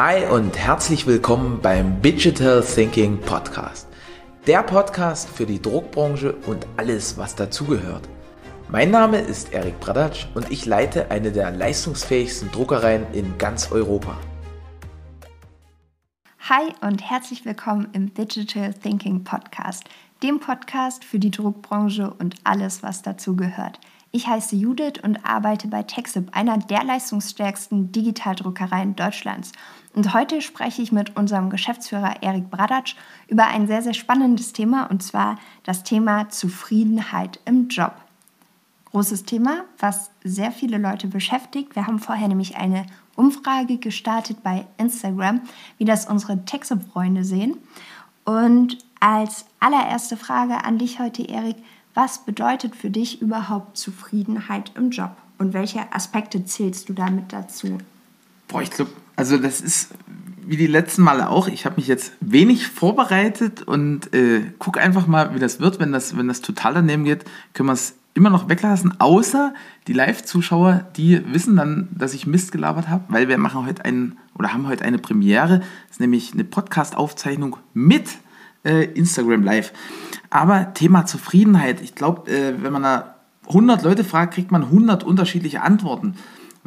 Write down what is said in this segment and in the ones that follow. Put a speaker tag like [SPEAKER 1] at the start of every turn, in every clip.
[SPEAKER 1] Hi und herzlich willkommen beim Digital Thinking Podcast. Der Podcast für die Druckbranche und alles, was dazugehört. Mein Name ist Erik Bradatsch und ich leite eine der leistungsfähigsten Druckereien in ganz Europa.
[SPEAKER 2] Hi und herzlich willkommen im Digital Thinking Podcast, dem Podcast für die Druckbranche und alles, was dazugehört. Ich heiße Judith und arbeite bei Texip, einer der leistungsstärksten Digitaldruckereien Deutschlands. Und heute spreche ich mit unserem Geschäftsführer Erik Bradatsch über ein sehr, sehr spannendes Thema und zwar das Thema Zufriedenheit im Job. Großes Thema, was sehr viele Leute beschäftigt. Wir haben vorher nämlich eine Umfrage gestartet bei Instagram, wie das unsere Texip-Freunde sehen. Und als allererste Frage an dich heute, Erik, was bedeutet für dich überhaupt Zufriedenheit im Job? Und welche Aspekte zählst du damit dazu?
[SPEAKER 3] Boah, ich glaube, also das ist wie die letzten Male auch. Ich habe mich jetzt wenig vorbereitet und äh, guck einfach mal, wie das wird. Wenn das, wenn das total daneben geht, können wir es immer noch weglassen. Außer die Live-Zuschauer, die wissen dann, dass ich Mist gelabert habe, weil wir machen heute einen oder haben heute eine Premiere. Das ist nämlich eine Podcast-Aufzeichnung mit äh, Instagram Live. Aber Thema Zufriedenheit, ich glaube, äh, wenn man da 100 Leute fragt, kriegt man 100 unterschiedliche Antworten.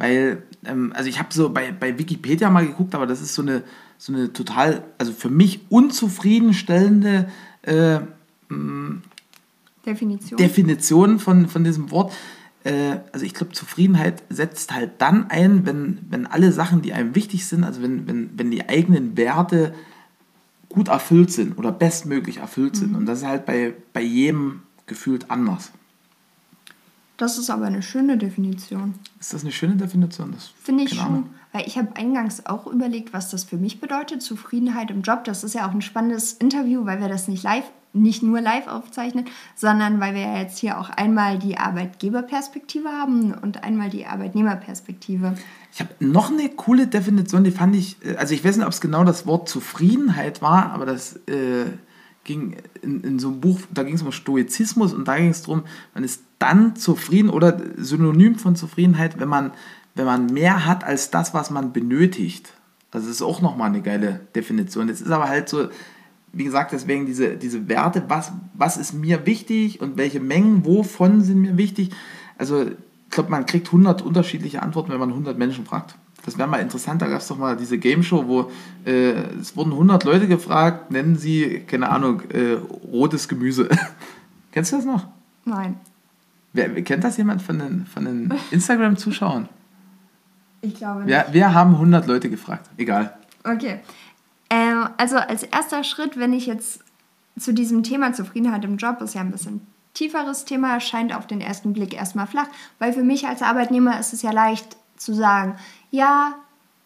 [SPEAKER 3] Weil, ähm, also ich habe so bei, bei Wikipedia mal geguckt, aber das ist so eine, so eine total, also für mich unzufriedenstellende äh, mm, Definition, Definition von, von diesem Wort. Äh, also ich glaube, Zufriedenheit setzt halt dann ein, wenn, wenn alle Sachen, die einem wichtig sind, also wenn, wenn, wenn die eigenen Werte gut erfüllt sind oder bestmöglich erfüllt sind. Mhm. Und das ist halt bei, bei jedem gefühlt anders.
[SPEAKER 2] Das ist aber eine schöne Definition.
[SPEAKER 3] Ist das eine schöne Definition?
[SPEAKER 2] Finde ich schon. Weil ich habe eingangs auch überlegt, was das für mich bedeutet, Zufriedenheit im Job. Das ist ja auch ein spannendes Interview, weil wir das nicht live, nicht nur live aufzeichnen, sondern weil wir ja jetzt hier auch einmal die Arbeitgeberperspektive haben und einmal die Arbeitnehmerperspektive.
[SPEAKER 3] Ich habe noch eine coole Definition, die fand ich, äh, also ich weiß nicht, ob es genau das Wort Zufriedenheit war, aber das äh, ging in, in so einem Buch, da ging es um Stoizismus und da ging es darum, man ist dann zufrieden oder synonym von Zufriedenheit, wenn man, wenn man mehr hat als das, was man benötigt. Also das ist auch nochmal eine geile Definition. Das ist aber halt so, wie gesagt, deswegen diese, diese Werte, was, was ist mir wichtig und welche Mengen wovon sind mir wichtig. Also ich glaube, man kriegt 100 unterschiedliche Antworten, wenn man 100 Menschen fragt. Das wäre mal interessant. Da gab es doch mal diese Game Show, wo äh, es wurden 100 Leute gefragt, nennen sie, keine Ahnung, äh, rotes Gemüse. Kennst du das noch?
[SPEAKER 2] Nein.
[SPEAKER 3] Wer, kennt das jemand von den, von den Instagram-Zuschauern?
[SPEAKER 2] Ich glaube nicht.
[SPEAKER 3] Wir, wir haben 100 Leute gefragt. Egal.
[SPEAKER 2] Okay. Ähm, also als erster Schritt, wenn ich jetzt zu diesem Thema Zufriedenheit im Job, ist ja ein bisschen tieferes Thema, scheint auf den ersten Blick erstmal flach, weil für mich als Arbeitnehmer ist es ja leicht zu sagen, ja,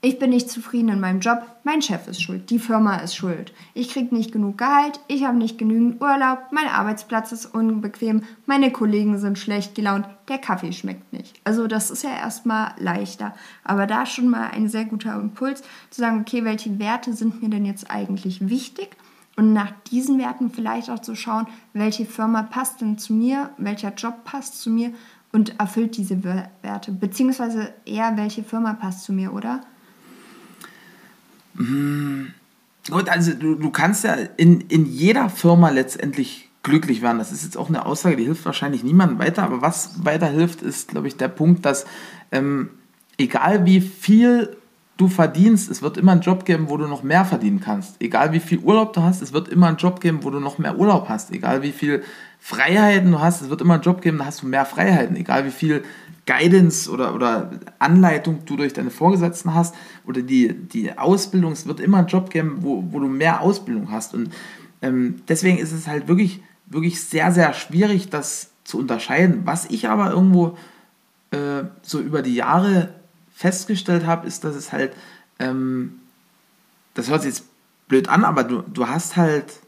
[SPEAKER 2] ich bin nicht zufrieden in meinem Job, mein Chef ist schuld, die Firma ist schuld. Ich kriege nicht genug Gehalt, ich habe nicht genügend Urlaub, mein Arbeitsplatz ist unbequem, meine Kollegen sind schlecht gelaunt, der Kaffee schmeckt nicht. Also das ist ja erstmal leichter. Aber da schon mal ein sehr guter Impuls zu sagen, okay, welche Werte sind mir denn jetzt eigentlich wichtig? Und nach diesen Werten vielleicht auch zu schauen, welche Firma passt denn zu mir, welcher Job passt zu mir und erfüllt diese Werte. Beziehungsweise eher, welche Firma passt zu mir, oder?
[SPEAKER 3] Mmh. Gut, also du, du kannst ja in, in jeder Firma letztendlich glücklich werden. Das ist jetzt auch eine Aussage, die hilft wahrscheinlich niemandem weiter. Aber was weiterhilft, ist, glaube ich, der Punkt, dass ähm, egal wie viel du verdienst, es wird immer einen Job geben, wo du noch mehr verdienen kannst. Egal wie viel Urlaub du hast, es wird immer einen Job geben, wo du noch mehr Urlaub hast. Egal wie viel Freiheiten du hast, es wird immer einen Job geben, da hast du mehr Freiheiten. Egal wie viel Guidance oder, oder Anleitung du durch deine Vorgesetzten hast oder die, die Ausbildung, es wird immer einen Job geben, wo, wo du mehr Ausbildung hast. Und ähm, deswegen ist es halt wirklich, wirklich sehr, sehr schwierig, das zu unterscheiden. Was ich aber irgendwo äh, so über die Jahre festgestellt habe, ist, dass es halt, ähm, das hört sich jetzt blöd an, aber du, du hast halt,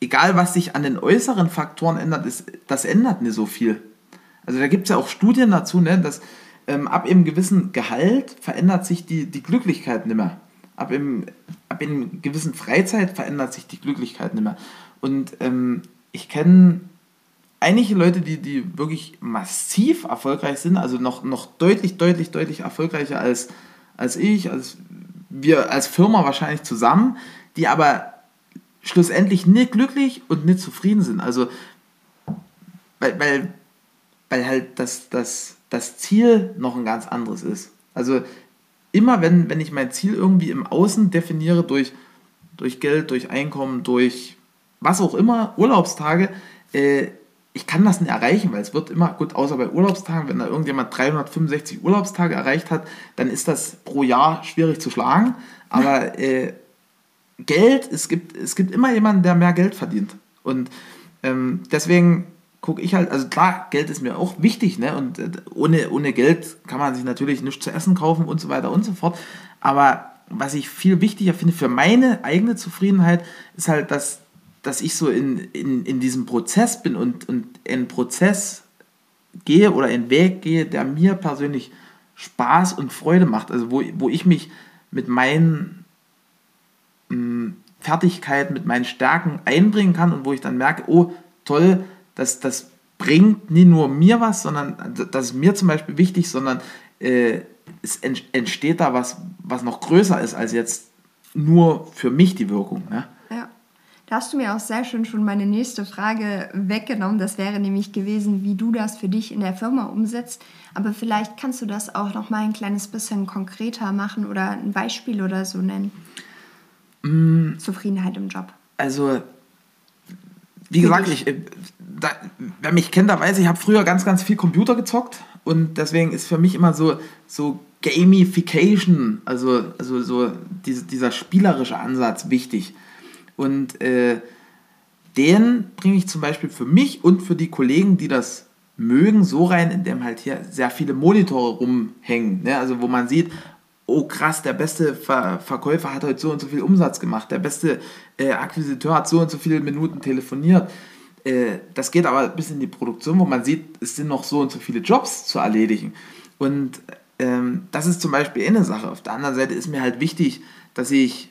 [SPEAKER 3] egal was sich an den äußeren Faktoren ändert, ist, das ändert nicht so viel. Also da gibt es ja auch Studien dazu, ne, dass ähm, ab einem gewissen Gehalt verändert sich die, die Glücklichkeit nicht mehr. Ab einem, ab einem gewissen Freizeit verändert sich die Glücklichkeit nicht mehr. Und ähm, ich kenne einige Leute, die, die wirklich massiv erfolgreich sind, also noch, noch deutlich, deutlich, deutlich erfolgreicher als, als ich, als wir als Firma wahrscheinlich zusammen, die aber schlussendlich nicht glücklich und nicht zufrieden sind. Also, weil, weil, weil halt das, das, das Ziel noch ein ganz anderes ist. Also, immer wenn, wenn ich mein Ziel irgendwie im Außen definiere durch, durch Geld, durch Einkommen, durch was auch immer, Urlaubstage, äh, ich kann das nicht erreichen, weil es wird immer, gut, außer bei Urlaubstagen, wenn da irgendjemand 365 Urlaubstage erreicht hat, dann ist das pro Jahr schwierig zu schlagen. Aber äh, Geld, es gibt, es gibt immer jemanden, der mehr Geld verdient. Und ähm, deswegen gucke ich halt, also klar, Geld ist mir auch wichtig, ne? Und äh, ohne, ohne Geld kann man sich natürlich nichts zu essen kaufen und so weiter und so fort. Aber was ich viel wichtiger finde für meine eigene Zufriedenheit, ist halt, dass, dass ich so in, in, in diesem Prozess bin und, und in Prozess gehe oder einen Weg gehe, der mir persönlich Spaß und Freude macht. Also wo, wo ich mich mit meinen mh, mm, Fertigkeiten, mit meinen Stärken einbringen kann und wo ich dann merke, oh toll, das, das bringt nie nur mir was, sondern das ist mir zum Beispiel wichtig, sondern äh, es entsteht da was, was noch größer ist als jetzt nur für mich die Wirkung. Ne?
[SPEAKER 2] Ja. Da hast du mir auch sehr schön schon meine nächste Frage weggenommen. Das wäre nämlich gewesen, wie du das für dich in der Firma umsetzt. Aber vielleicht kannst du das auch noch mal ein kleines bisschen konkreter machen oder ein Beispiel oder so nennen. Mm. Zufriedenheit im Job.
[SPEAKER 3] Also, wie gesagt, ich, äh, da, wer mich kennt, da weiß ich, habe früher ganz, ganz viel Computer gezockt und deswegen ist für mich immer so, so Gamification, also, also so diese, dieser spielerische Ansatz wichtig. Und äh, den bringe ich zum Beispiel für mich und für die Kollegen, die das mögen, so rein, indem halt hier sehr viele Monitore rumhängen. Ne? Also wo man sieht, oh krass, der beste Ver Verkäufer hat heute so und so viel Umsatz gemacht, der beste äh, Akquisiteur hat so und so viele Minuten telefoniert. Äh, das geht aber bis in die Produktion, wo man sieht, es sind noch so und so viele Jobs zu erledigen. Und ähm, das ist zum Beispiel eine Sache. Auf der anderen Seite ist mir halt wichtig, dass ich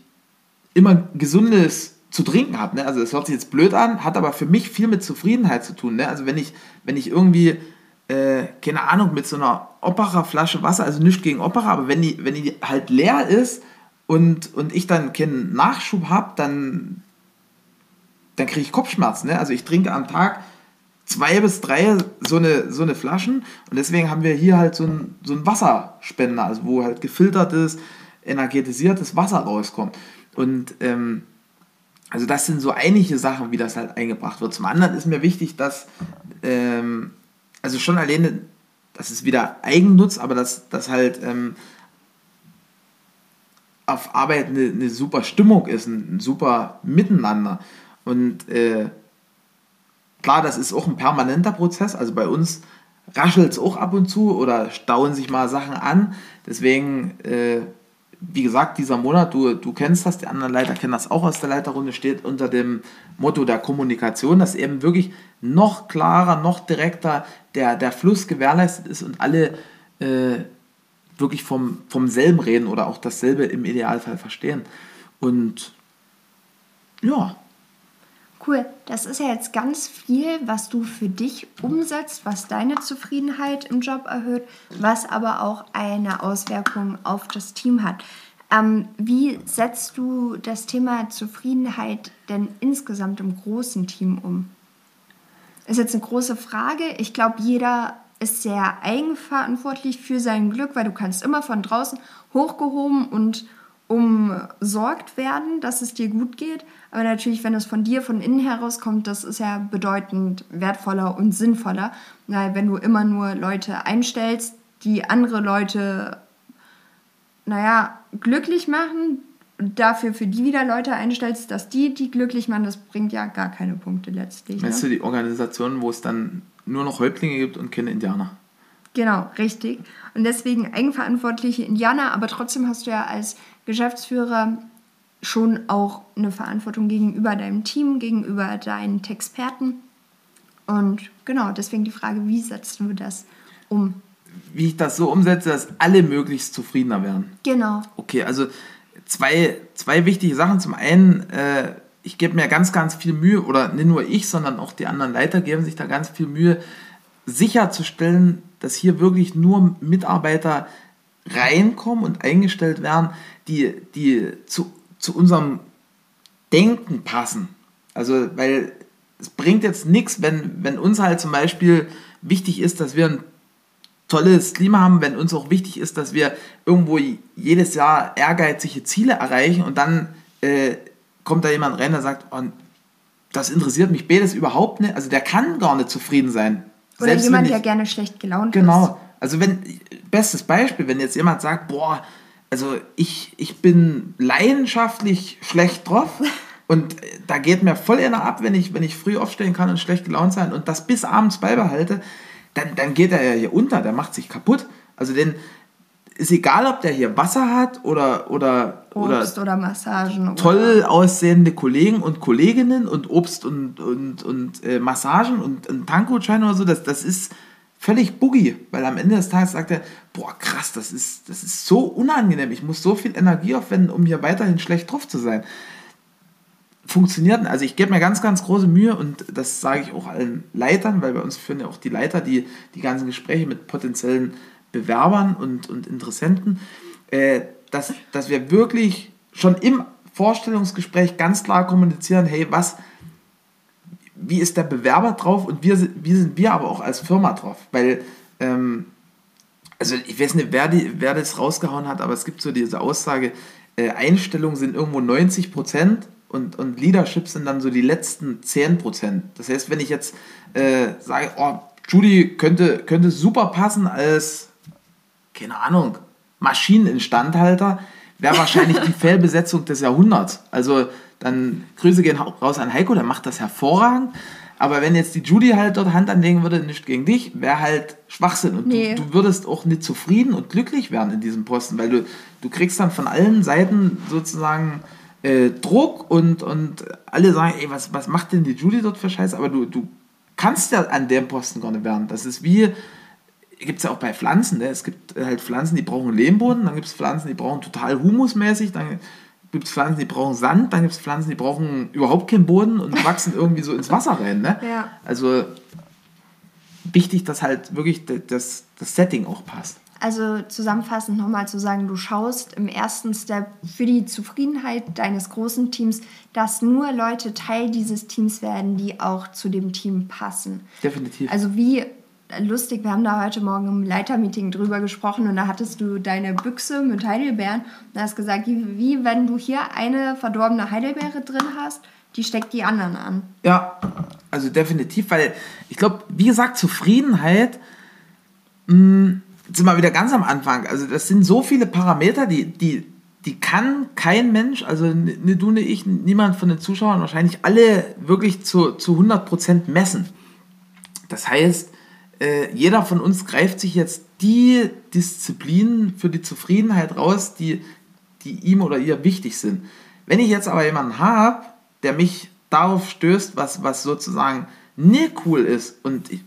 [SPEAKER 3] immer gesundes zu trinken habe. Ne? Also es hört sich jetzt blöd an, hat aber für mich viel mit Zufriedenheit zu tun. Ne? Also wenn ich, wenn ich irgendwie, äh, keine Ahnung, mit so einer Opera-Flasche Wasser, also nichts gegen Opera, aber wenn die, wenn die halt leer ist und, und ich dann keinen Nachschub habe, dann, dann kriege ich Kopfschmerzen. Ne? Also ich trinke am Tag zwei bis drei so eine, so eine Flaschen und deswegen haben wir hier halt so einen so Wasserspender, also wo halt gefiltertes, energetisiertes Wasser rauskommt. Und ähm, also das sind so einige Sachen, wie das halt eingebracht wird. Zum anderen ist mir wichtig, dass, ähm, also schon alleine, das ist wieder Eigennutz, aber dass, dass halt ähm, auf Arbeit eine, eine super Stimmung ist, ein super Miteinander. Und äh, klar, das ist auch ein permanenter Prozess. Also bei uns raschelt es auch ab und zu oder stauen sich mal Sachen an. Deswegen äh, wie gesagt, dieser Monat, du, du kennst das, die anderen Leiter kennen das auch aus der Leiterrunde, steht unter dem Motto der Kommunikation, dass eben wirklich noch klarer, noch direkter der, der Fluss gewährleistet ist und alle äh, wirklich vom, vom selben reden oder auch dasselbe im Idealfall verstehen. Und ja.
[SPEAKER 2] Cool, das ist ja jetzt ganz viel, was du für dich umsetzt, was deine Zufriedenheit im Job erhöht, was aber auch eine Auswirkung auf das Team hat. Ähm, wie setzt du das Thema Zufriedenheit denn insgesamt im großen Team um? Ist jetzt eine große Frage. Ich glaube, jeder ist sehr eigenverantwortlich für sein Glück, weil du kannst immer von draußen hochgehoben und umsorgt werden, dass es dir gut geht. Aber natürlich, wenn es von dir von innen heraus kommt, das ist ja bedeutend wertvoller und sinnvoller. Weil wenn du immer nur Leute einstellst, die andere Leute, naja, glücklich machen, dafür für die wieder Leute einstellst, dass die die glücklich machen, das bringt ja gar keine Punkte letztlich.
[SPEAKER 3] Weißt ne? du, die Organisationen, wo es dann nur noch Häuptlinge gibt und keine Indianer?
[SPEAKER 2] Genau, richtig. Und deswegen eigenverantwortliche Indianer, aber trotzdem hast du ja als Geschäftsführer schon auch eine Verantwortung gegenüber deinem Team, gegenüber deinen Experten. Und genau, deswegen die Frage, wie setzt du das um?
[SPEAKER 3] Wie ich das so umsetze, dass alle möglichst zufriedener werden.
[SPEAKER 2] Genau.
[SPEAKER 3] Okay, also zwei, zwei wichtige Sachen. Zum einen, äh, ich gebe mir ganz, ganz viel Mühe, oder nicht nur ich, sondern auch die anderen Leiter geben sich da ganz viel Mühe, sicherzustellen, dass hier wirklich nur Mitarbeiter reinkommen und eingestellt werden, die, die zu, zu unserem Denken passen. Also, weil es bringt jetzt nichts, wenn, wenn uns halt zum Beispiel wichtig ist, dass wir ein tolles Klima haben, wenn uns auch wichtig ist, dass wir irgendwo jedes Jahr ehrgeizige Ziele erreichen und dann äh, kommt da jemand rein, der sagt, oh, das interessiert mich beides überhaupt nicht. Also der kann gar nicht zufrieden sein.
[SPEAKER 2] Oder Selbst jemand, ich, der gerne schlecht gelaunt
[SPEAKER 3] genau, ist. Genau. Also wenn, bestes Beispiel, wenn jetzt jemand sagt, boah, also ich, ich bin leidenschaftlich schlecht drauf und da geht mir voll einer ab, wenn ich, wenn ich früh aufstehen kann und schlecht gelaunt sein und das bis abends beibehalte, dann, dann geht er ja hier unter, der macht sich kaputt. Also den ist egal, ob der hier Wasser hat oder, oder,
[SPEAKER 2] Obst oder, oder Massagen.
[SPEAKER 3] Toll oder aussehende Kollegen und Kolleginnen und Obst und, und, und äh, Massagen und ein Tankgutschein oder so, das, das ist völlig boogie, weil am Ende des Tages sagt er, boah krass, das ist, das ist so unangenehm, ich muss so viel Energie aufwenden, um hier weiterhin schlecht drauf zu sein. Funktioniert, also ich gebe mir ganz, ganz große Mühe und das sage ich auch allen Leitern, weil bei uns führen ja auch die Leiter die, die ganzen Gespräche mit potenziellen Bewerbern und, und Interessenten, äh, dass, dass wir wirklich schon im Vorstellungsgespräch ganz klar kommunizieren, hey, was, wie ist der Bewerber drauf und wir, wie sind wir aber auch als Firma drauf? Weil, ähm, also ich weiß nicht, wer, die, wer das rausgehauen hat, aber es gibt so diese Aussage, äh, Einstellungen sind irgendwo 90 Prozent und, und Leadership sind dann so die letzten 10 Prozent. Das heißt, wenn ich jetzt äh, sage, oh, Judy könnte, könnte super passen als, keine Ahnung, Maschineninstandhalter, wäre wahrscheinlich die Fehlbesetzung des Jahrhunderts. Also dann Grüße gehen raus an Heiko, der macht das hervorragend. Aber wenn jetzt die Judy halt dort Hand anlegen würde, nicht gegen dich, wäre halt Schwachsinn. Und nee. du, du, würdest auch nicht zufrieden und glücklich werden in diesem Posten, weil du, du kriegst dann von allen Seiten sozusagen äh, Druck und, und alle sagen, ey, was, was macht denn die Judy dort für Scheiße? Aber du, du kannst ja an dem Posten gar nicht werden. Das ist wie, gibt es ja auch bei Pflanzen. Ne? Es gibt halt Pflanzen, die brauchen Lehmboden, dann gibt es Pflanzen, die brauchen total humusmäßig, dann gibt es Pflanzen, die brauchen Sand, dann gibt es Pflanzen, die brauchen überhaupt keinen Boden und wachsen irgendwie so ins Wasser rein. Ne?
[SPEAKER 2] Ja.
[SPEAKER 3] Also wichtig, dass halt wirklich das, das Setting auch passt.
[SPEAKER 2] Also zusammenfassend nochmal zu sagen, du schaust im ersten Step für die Zufriedenheit deines großen Teams, dass nur Leute Teil dieses Teams werden, die auch zu dem Team passen.
[SPEAKER 3] Definitiv.
[SPEAKER 2] Also wie lustig, wir haben da heute Morgen im Leitermeeting drüber gesprochen und da hattest du deine Büchse mit Heidelbeeren und hast gesagt, wie, wenn du hier eine verdorbene Heidelbeere drin hast, die steckt die anderen an.
[SPEAKER 3] Ja, also definitiv, weil ich glaube, wie gesagt, Zufriedenheit mh, hm, sind wir wieder ganz am Anfang. Also das sind so viele Parameter, die, die, die kann kein Mensch, also ne du, ne ich, niemand von den Zuschauern wahrscheinlich alle wirklich zu, zu 100% messen. Das heißt, äh, jeder von uns greift sich jetzt die Disziplinen für die Zufriedenheit raus, die, die ihm oder ihr wichtig sind. Wenn ich jetzt aber jemanden habe, der mich darauf stößt, was, was sozusagen nicht cool ist und ich,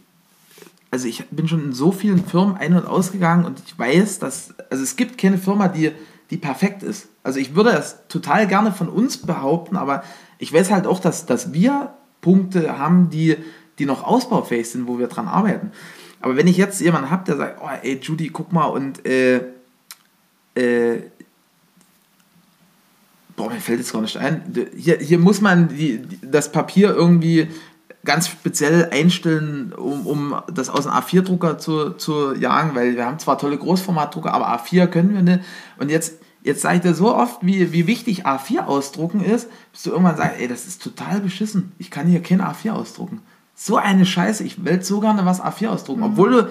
[SPEAKER 3] also ich bin schon in so vielen Firmen ein- und ausgegangen und ich weiß, dass, also es gibt keine Firma, die, die perfekt ist. Also ich würde es total gerne von uns behaupten, aber ich weiß halt auch, dass, dass wir Punkte haben, die, die noch ausbaufähig sind, wo wir dran arbeiten. Aber wenn ich jetzt jemanden habe, der sagt, oh ey Judy, guck mal und äh, äh, boah, mir fällt jetzt gar nicht ein, hier, hier muss man die, das Papier irgendwie ganz speziell einstellen, um, um das aus dem A4-Drucker zu, zu jagen, weil wir haben zwar tolle Großformatdrucker, aber A4 können wir nicht. Und jetzt, jetzt sage ich dir so oft, wie, wie wichtig A4 ausdrucken ist, bis du irgendwann sagst, ey, das ist total beschissen. Ich kann hier kein A4 ausdrucken so eine Scheiße, ich will so gerne was A4 ausdrucken. Mhm. Obwohl du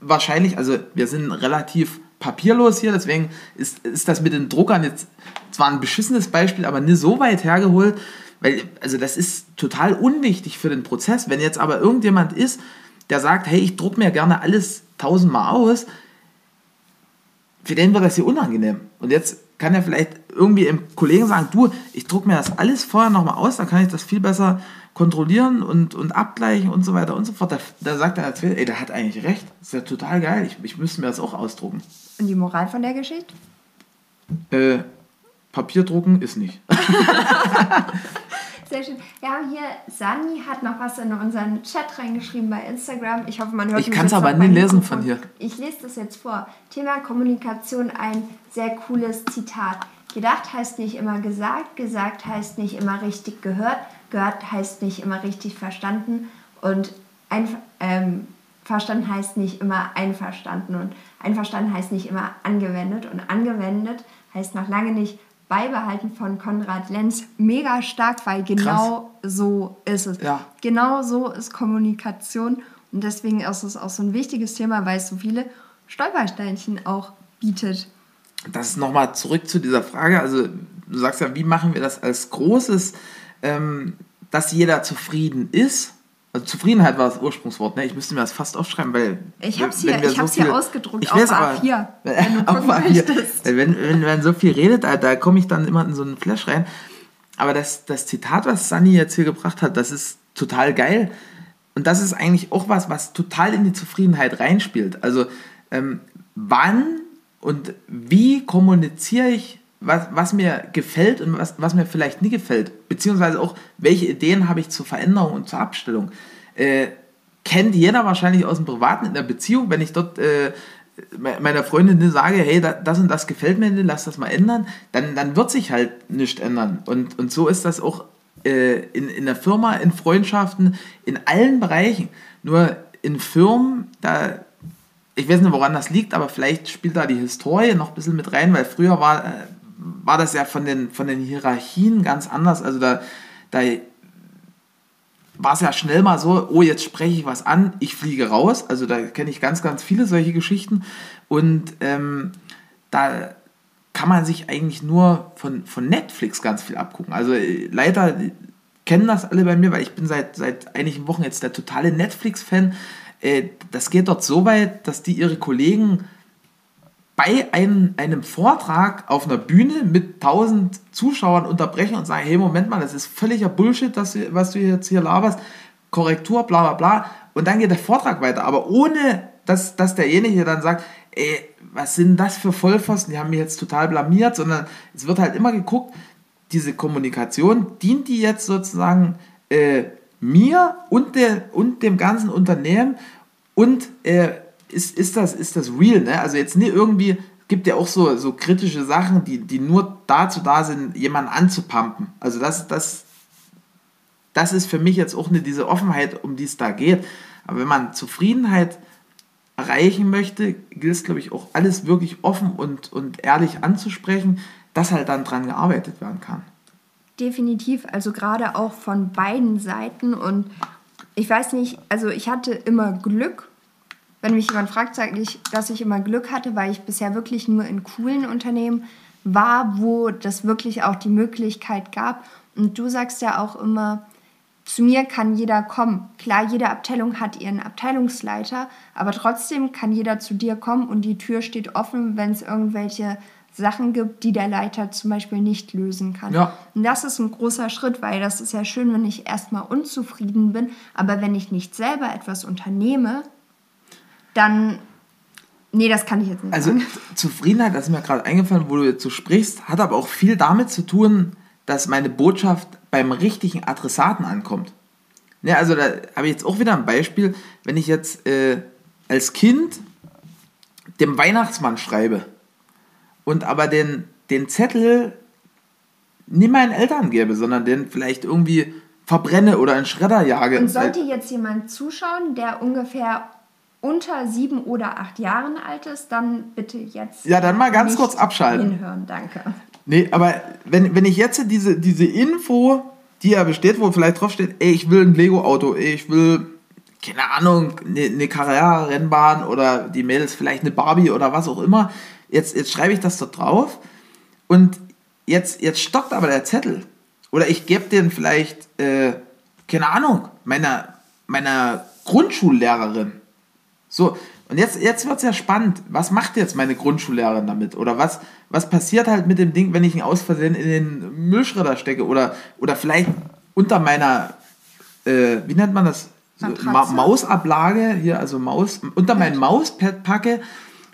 [SPEAKER 3] wahrscheinlich, also wir sind relativ papierlos hier, deswegen ist, ist das mit den Druckern jetzt zwar ein beschissenes Beispiel, aber nicht so weit hergeholt, weil, also das ist total unwichtig für den Prozess. Wenn jetzt aber irgendjemand ist, der sagt, hey, ich druck mir gerne alles tausendmal aus, für den wird das hier unangenehm. Und jetzt kann er vielleicht irgendwie im Kollegen sagen, du, ich druck mir das alles vorher nochmal aus, dann kann ich das viel besser kontrollieren und, und abgleichen und so weiter und so fort. Da, da sagt er als ey, der hat eigentlich recht. Das ist ja total geil. Ich, ich müsste mir das auch ausdrucken.
[SPEAKER 2] Und die Moral von der Geschichte?
[SPEAKER 3] Äh, Papier drucken ist nicht.
[SPEAKER 2] Sehr schön. Ja, hier, Sani hat noch was in unseren Chat reingeschrieben bei Instagram. Ich hoffe, man hört
[SPEAKER 3] Ich kann es aber nie lesen von hier.
[SPEAKER 2] Ich lese das jetzt vor. Thema Kommunikation, ein sehr cooles Zitat. Gedacht heißt nicht immer gesagt, gesagt heißt nicht immer richtig gehört, gehört heißt nicht immer richtig verstanden und ein, ähm, verstanden heißt nicht immer einverstanden und einverstanden heißt nicht immer angewendet und angewendet heißt noch lange nicht beibehalten von Konrad Lenz mega stark, weil genau Krass. so ist es. Ja. Genau so ist Kommunikation und deswegen ist es auch so ein wichtiges Thema, weil es so viele Stolpersteinchen auch bietet.
[SPEAKER 3] Das ist nochmal zurück zu dieser Frage. Also du sagst ja, wie machen wir das als Großes, ähm, dass jeder zufrieden ist also Zufriedenheit war das Ursprungswort, ne? Ich müsste mir das fast aufschreiben, weil.
[SPEAKER 2] Ich habe es hier, ich so hier ausgedruckt, ich auf A4. wenn du
[SPEAKER 3] auf A4. Wenn, wenn, wenn so viel redet, da, da komme ich dann immer in so einen Flash rein. Aber das, das Zitat, was Sunny jetzt hier gebracht hat, das ist total geil. Und das ist eigentlich auch was, was total in die Zufriedenheit reinspielt. Also, ähm, wann und wie kommuniziere ich was, was mir gefällt und was, was mir vielleicht nie gefällt, beziehungsweise auch, welche Ideen habe ich zur Veränderung und zur Abstellung. Äh, kennt jeder wahrscheinlich aus dem Privaten in der Beziehung, wenn ich dort äh, meiner Freundin sage, hey, das und das gefällt mir nicht, lass das mal ändern, dann, dann wird sich halt nichts ändern. Und, und so ist das auch äh, in, in der Firma, in Freundschaften, in allen Bereichen. Nur in Firmen, da, ich weiß nicht, woran das liegt, aber vielleicht spielt da die Historie noch ein bisschen mit rein, weil früher war, äh, war das ja von den, von den Hierarchien ganz anders. Also da, da war es ja schnell mal so, oh, jetzt spreche ich was an, ich fliege raus. Also da kenne ich ganz, ganz viele solche Geschichten. Und ähm, da kann man sich eigentlich nur von, von Netflix ganz viel abgucken. Also äh, leider kennen das alle bei mir, weil ich bin seit, seit einigen Wochen jetzt der totale Netflix-Fan. Äh, das geht dort so weit, dass die ihre Kollegen bei einem, einem Vortrag auf einer Bühne mit tausend Zuschauern unterbrechen und sagen, hey, Moment mal, das ist völliger Bullshit, das, was du jetzt hier laberst, Korrektur, bla bla bla. Und dann geht der Vortrag weiter, aber ohne, dass, dass derjenige dann sagt, ey, was sind das für Vollpfosten, die haben mich jetzt total blamiert, sondern es wird halt immer geguckt, diese Kommunikation, dient die jetzt sozusagen äh, mir und, der, und dem ganzen Unternehmen und äh, ist, ist, das, ist das real, ne? Also jetzt nicht irgendwie, gibt ja auch so, so kritische Sachen, die, die nur dazu da sind, jemanden anzupumpen. Also das, das, das ist für mich jetzt auch nicht diese Offenheit, um die es da geht. Aber wenn man Zufriedenheit erreichen möchte, gilt es, glaube ich, auch alles wirklich offen und, und ehrlich anzusprechen, dass halt dann dran gearbeitet werden kann.
[SPEAKER 2] Definitiv, also gerade auch von beiden Seiten und ich weiß nicht, also ich hatte immer Glück wenn mich jemand fragt, sage ich, dass ich immer Glück hatte, weil ich bisher wirklich nur in coolen Unternehmen war, wo das wirklich auch die Möglichkeit gab. Und du sagst ja auch immer, zu mir kann jeder kommen. Klar, jede Abteilung hat ihren Abteilungsleiter, aber trotzdem kann jeder zu dir kommen und die Tür steht offen, wenn es irgendwelche Sachen gibt, die der Leiter zum Beispiel nicht lösen kann. Ja. Und das ist ein großer Schritt, weil das ist ja schön, wenn ich erstmal unzufrieden bin, aber wenn ich nicht selber etwas unternehme, dann. Nee, das kann ich jetzt nicht.
[SPEAKER 3] Also sagen. Zufriedenheit, das ist mir gerade eingefallen, wo du jetzt so sprichst, hat aber auch viel damit zu tun, dass meine Botschaft beim richtigen Adressaten ankommt. Ja, also da habe ich jetzt auch wieder ein Beispiel, wenn ich jetzt äh, als Kind dem Weihnachtsmann schreibe und aber den, den Zettel nicht meinen Eltern gebe, sondern den vielleicht irgendwie verbrenne oder in Schredder jage.
[SPEAKER 2] Und sollte jetzt jemand zuschauen, der ungefähr unter sieben oder acht Jahren alt ist, dann bitte jetzt.
[SPEAKER 3] Ja, dann mal ganz kurz abschalten.
[SPEAKER 2] Hinhören, danke.
[SPEAKER 3] Nee, aber wenn, wenn ich jetzt diese, diese Info, die ja besteht, wo vielleicht draufsteht, ey, ich will ein Lego-Auto, ey, ich will, keine Ahnung, eine, eine Carrera-Rennbahn oder die Mädels vielleicht eine Barbie oder was auch immer, jetzt, jetzt schreibe ich das dort drauf und jetzt, jetzt stockt aber der Zettel. Oder ich gebe den vielleicht, äh, keine Ahnung, meiner, meiner Grundschullehrerin so, und jetzt, jetzt wird es ja spannend. Was macht jetzt meine Grundschullehrerin damit? Oder was, was passiert halt mit dem Ding, wenn ich ihn aus Versehen in den Müllschredder stecke? Oder, oder vielleicht unter meiner, äh, wie nennt man das? Ma Mausablage, hier, also Maus, unter mein Mauspad packe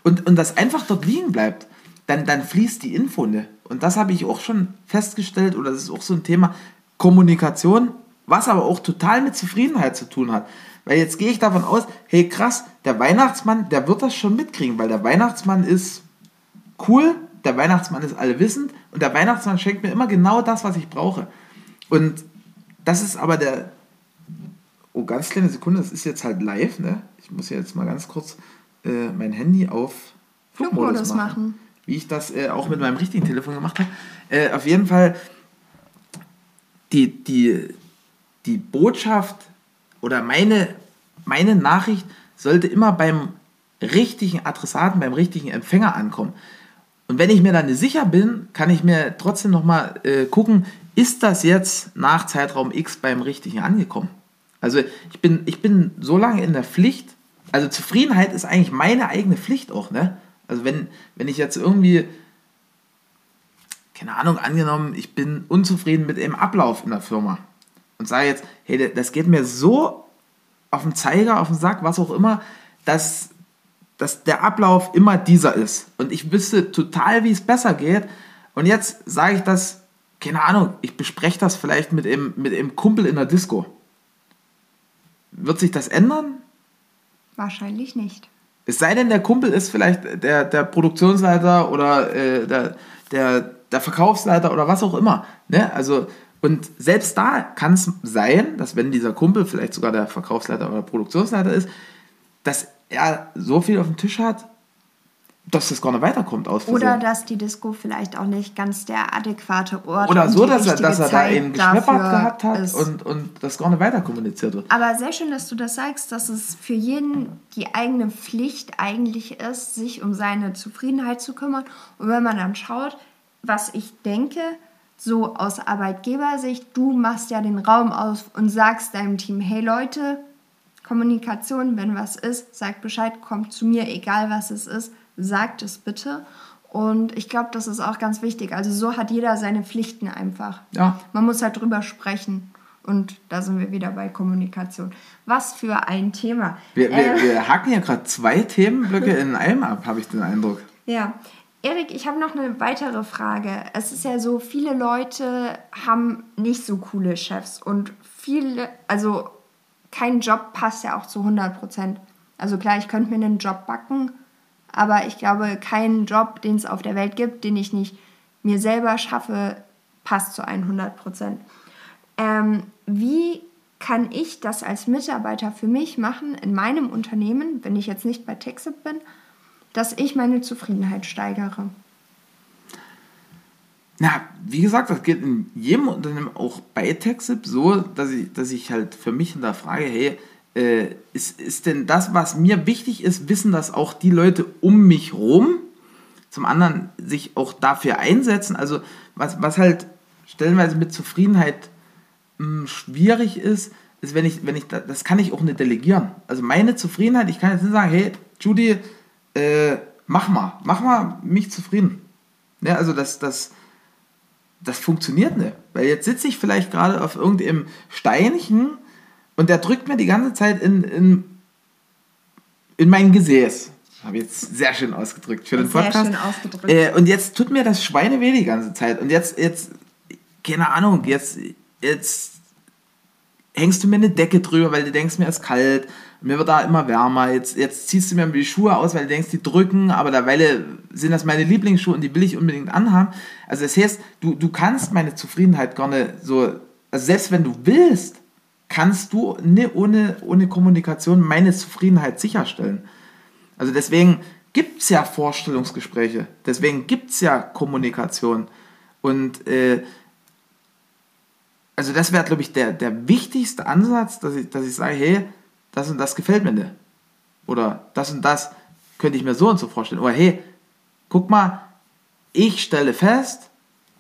[SPEAKER 3] und, und das einfach dort liegen bleibt, dann, dann fließt die Info nicht. Und das habe ich auch schon festgestellt, oder das ist auch so ein Thema. Kommunikation, was aber auch total mit Zufriedenheit zu tun hat. Weil jetzt gehe ich davon aus, hey krass, der Weihnachtsmann, der wird das schon mitkriegen, weil der Weihnachtsmann ist cool, der Weihnachtsmann ist allwissend und der Weihnachtsmann schenkt mir immer genau das, was ich brauche. Und das ist aber der. Oh, ganz kleine Sekunde, das ist jetzt halt live, ne? Ich muss jetzt mal ganz kurz äh, mein Handy auf Flugmodus, machen. machen. Wie ich das äh, auch mit meinem richtigen Telefon gemacht habe. Äh, auf jeden Fall, die, die, die Botschaft oder meine, meine Nachricht sollte immer beim richtigen Adressaten, beim richtigen Empfänger ankommen. Und wenn ich mir dann nicht sicher bin, kann ich mir trotzdem nochmal äh, gucken, ist das jetzt nach Zeitraum X beim richtigen angekommen? Also ich bin, ich bin so lange in der Pflicht, also Zufriedenheit ist eigentlich meine eigene Pflicht auch, ne? Also wenn, wenn ich jetzt irgendwie, keine Ahnung, angenommen, ich bin unzufrieden mit dem Ablauf in der Firma und sage jetzt, hey, das geht mir so auf den Zeiger, auf den Sack, was auch immer, dass, dass der Ablauf immer dieser ist. Und ich wüsste total, wie es besser geht. Und jetzt sage ich das, keine Ahnung, ich bespreche das vielleicht mit dem, mit dem Kumpel in der Disco. Wird sich das ändern?
[SPEAKER 2] Wahrscheinlich nicht.
[SPEAKER 3] Es sei denn, der Kumpel ist vielleicht der, der Produktionsleiter oder äh, der, der, der Verkaufsleiter oder was auch immer. Ne? Also und selbst da kann es sein, dass wenn dieser Kumpel vielleicht sogar der Verkaufsleiter oder Produktionsleiter ist, dass er so viel auf dem Tisch hat, dass das gar nicht weiterkommt aus
[SPEAKER 2] Oder dass die Disco vielleicht auch nicht ganz der adäquate Ort
[SPEAKER 3] Oder so, dass er, dass er da einen geschleppert gehabt hat und, und das gar nicht weiter kommuniziert wird.
[SPEAKER 2] Aber sehr schön, dass du das sagst, dass es für jeden die eigene Pflicht eigentlich ist, sich um seine Zufriedenheit zu kümmern. Und wenn man dann schaut, was ich denke, so aus Arbeitgebersicht, du machst ja den Raum aus und sagst deinem Team, hey Leute, Kommunikation, wenn was ist, sagt Bescheid, kommt zu mir, egal was es ist, sagt es bitte. Und ich glaube, das ist auch ganz wichtig. Also so hat jeder seine Pflichten einfach. Ja. Man muss halt drüber sprechen. Und da sind wir wieder bei Kommunikation. Was für ein Thema.
[SPEAKER 3] Wir, wir, äh, wir hacken ja gerade zwei Themenblöcke in einem ab, habe ich den Eindruck.
[SPEAKER 2] Ja, Erik, ich habe noch eine weitere Frage. Es ist ja so, viele Leute haben nicht so coole Chefs und viele, also kein Job passt ja auch zu 100 Prozent. Also klar, ich könnte mir einen Job backen, aber ich glaube, kein Job, den es auf der Welt gibt, den ich nicht mir selber schaffe, passt zu 100 Prozent. Ähm, wie kann ich das als Mitarbeiter für mich machen in meinem Unternehmen, wenn ich jetzt nicht bei Texip bin, dass ich meine Zufriedenheit steigere.
[SPEAKER 3] Na, wie gesagt, das geht in jedem Unternehmen, auch bei TechSip, so, dass ich, dass ich halt für mich hinterfrage, hey, äh, ist, ist denn das, was mir wichtig ist, wissen das auch die Leute um mich rum? Zum anderen sich auch dafür einsetzen. Also, was, was halt stellenweise mit Zufriedenheit mh, hm, schwierig ist, ist, wenn ich, wenn ich, das kann ich auch nicht delegieren. Also meine Zufriedenheit, ich kann jetzt nicht sagen, hey, Judy, äh, mach mal, mach mal mich zufrieden. Ja, also das, das, das funktioniert nicht. Weil jetzt sitze ich vielleicht gerade auf irgendeinem Steinchen und der drückt mir die ganze Zeit in, in, in mein Gesäß. Habe ich jetzt sehr schön ausgedrückt für den Podcast. Sehr schön ausgedrückt. Äh, und jetzt tut mir das Schweine weh die ganze Zeit. Und jetzt, jetzt, keine Ahnung, jetzt, jetzt hängst du mir eine Decke drüber, weil du denkst, mir ist kalt mir wird da immer wärmer. Jetzt, jetzt ziehst du mir die Schuhe aus, weil du denkst, die drücken, aber derweil sind das meine Lieblingsschuhe und die will ich unbedingt anhaben. Also das heißt, du, du kannst meine Zufriedenheit nicht so, also selbst wenn du willst, kannst du ne, ohne, ohne Kommunikation meine Zufriedenheit sicherstellen. Also deswegen gibt es ja Vorstellungsgespräche, deswegen gibt es ja Kommunikation. Und äh, also das wäre, glaube ich, der, der wichtigste Ansatz, dass ich, dass ich sage, hey, das und das gefällt mir nicht. Oder das und das könnte ich mir so und so vorstellen. Oder hey, guck mal, ich stelle fest,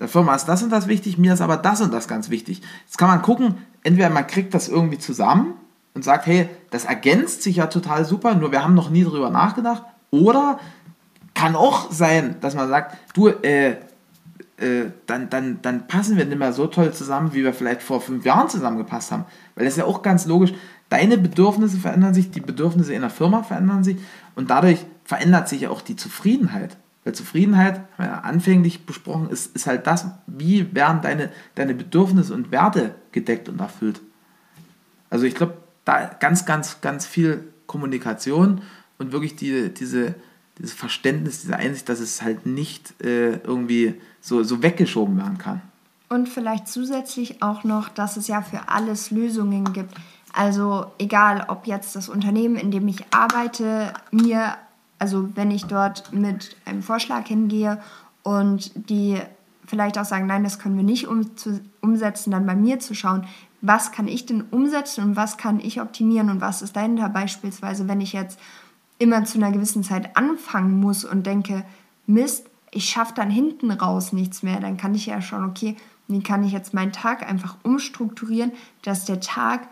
[SPEAKER 3] der Firma ist das und das wichtig, mir ist aber das und das ganz wichtig. Jetzt kann man gucken, entweder man kriegt das irgendwie zusammen und sagt, hey, das ergänzt sich ja total super, nur wir haben noch nie drüber nachgedacht. Oder kann auch sein, dass man sagt, du, äh, äh, dann, dann, dann passen wir nicht mehr so toll zusammen, wie wir vielleicht vor fünf Jahren zusammengepasst haben. Weil das ist ja auch ganz logisch, deine Bedürfnisse verändern sich, die Bedürfnisse in der Firma verändern sich und dadurch verändert sich auch die Zufriedenheit. Weil Zufriedenheit, haben wir ja anfänglich besprochen, ist, ist halt das, wie werden deine, deine Bedürfnisse und Werte gedeckt und erfüllt. Also ich glaube, da ganz, ganz, ganz viel Kommunikation und wirklich die, diese, dieses Verständnis, diese Einsicht, dass es halt nicht äh, irgendwie so, so weggeschoben werden kann.
[SPEAKER 2] Und vielleicht zusätzlich auch noch, dass es ja für alles Lösungen gibt. Also egal, ob jetzt das Unternehmen, in dem ich arbeite, mir, also wenn ich dort mit einem Vorschlag hingehe und die vielleicht auch sagen, nein, das können wir nicht um, umsetzen, dann bei mir zu schauen, was kann ich denn umsetzen und was kann ich optimieren und was ist dahinter. Beispielsweise, wenn ich jetzt immer zu einer gewissen Zeit anfangen muss und denke, Mist, ich schaffe dann hinten raus nichts mehr, dann kann ich ja schauen, okay, wie kann ich jetzt meinen Tag einfach umstrukturieren, dass der Tag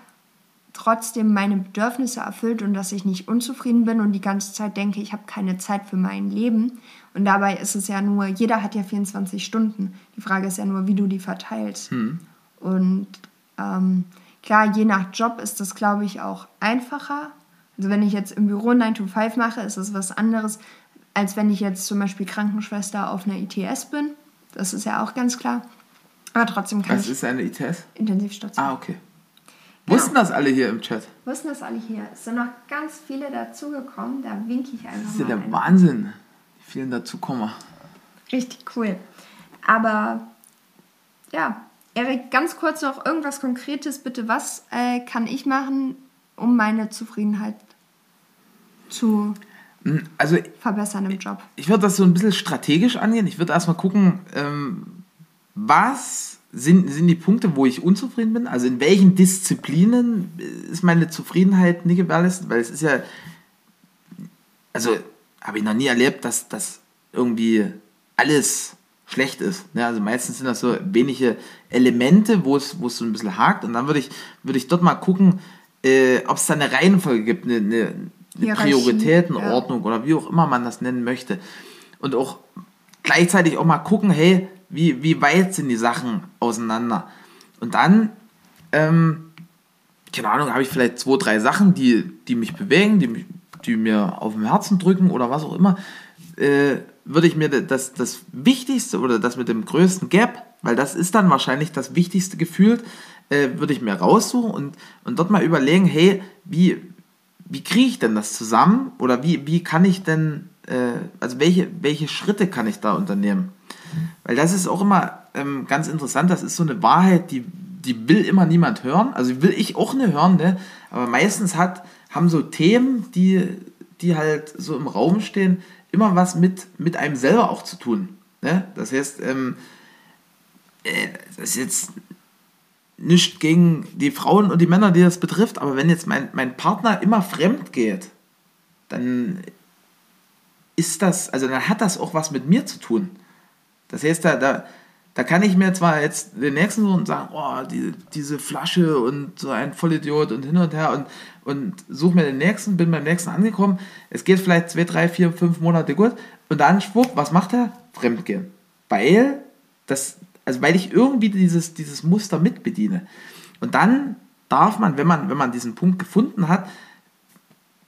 [SPEAKER 2] trotzdem meine Bedürfnisse erfüllt und dass ich nicht unzufrieden bin und die ganze Zeit denke, ich habe keine Zeit für mein Leben. Und dabei ist es ja nur, jeder hat ja 24 Stunden. Die Frage ist ja nur, wie du die verteilst. Hm. Und ähm, klar, je nach Job ist das, glaube ich, auch einfacher. Also wenn ich jetzt im Büro 9 to 5 mache, ist es was anderes, als wenn ich jetzt zum Beispiel Krankenschwester auf einer ITS bin. Das ist ja auch ganz klar. Aber trotzdem kann
[SPEAKER 3] Was ich. Was ist eine ITS?
[SPEAKER 2] Intensivstation.
[SPEAKER 3] Ah, okay. Wussten das alle hier im Chat?
[SPEAKER 2] Wussten das alle hier. Es sind noch ganz viele dazugekommen. Da winke ich einfach.
[SPEAKER 3] Das ist ja der ein. Wahnsinn, wie vielen dazukommen.
[SPEAKER 2] Richtig cool. Aber ja, Erik, ganz kurz noch irgendwas Konkretes bitte. Was äh, kann ich machen, um meine Zufriedenheit zu hm, also, verbessern im Job?
[SPEAKER 3] Ich würde das so ein bisschen strategisch angehen. Ich würde erstmal gucken, ähm, was sind, sind die Punkte, wo ich unzufrieden bin? Also in welchen Disziplinen ist meine Zufriedenheit nicht gewährleistet? Weil es ist ja, also habe ich noch nie erlebt, dass das irgendwie alles schlecht ist. Ne? Also meistens sind das so wenige Elemente, wo es, wo es so ein bisschen hakt. Und dann würde ich, würde ich dort mal gucken, äh, ob es da eine Reihenfolge gibt, eine, eine, eine Prioritätenordnung ja. oder wie auch immer man das nennen möchte. Und auch gleichzeitig auch mal gucken, hey, wie, wie weit sind die Sachen auseinander? Und dann, ähm, keine Ahnung, habe ich vielleicht zwei, drei Sachen, die, die mich bewegen, die, die mir auf dem Herzen drücken oder was auch immer. Äh, würde ich mir das, das Wichtigste oder das mit dem größten Gap, weil das ist dann wahrscheinlich das Wichtigste gefühlt, äh, würde ich mir raussuchen und, und dort mal überlegen, hey, wie, wie kriege ich denn das zusammen oder wie, wie kann ich denn, äh, also welche, welche Schritte kann ich da unternehmen? Weil das ist auch immer ähm, ganz interessant, das ist so eine Wahrheit, die, die will immer niemand hören, also will ich auch nicht hören, ne? aber meistens hat, haben so Themen, die, die halt so im Raum stehen, immer was mit, mit einem selber auch zu tun. Ne? Das heißt, ähm, äh, das ist jetzt nicht gegen die Frauen und die Männer, die das betrifft, aber wenn jetzt mein, mein Partner immer fremd geht, dann ist das, also dann hat das auch was mit mir zu tun. Das heißt, da, da, da kann ich mir zwar jetzt den nächsten so und sagen, oh, die, diese Flasche und so ein Vollidiot und hin und her und, und suche mir den nächsten, bin beim nächsten angekommen. Es geht vielleicht zwei, drei, vier, fünf Monate gut und dann schwupp, was macht er? Fremdgehen. Weil das, also weil ich irgendwie dieses, dieses Muster mitbediene. Und dann darf man, wenn man, wenn man diesen Punkt gefunden hat,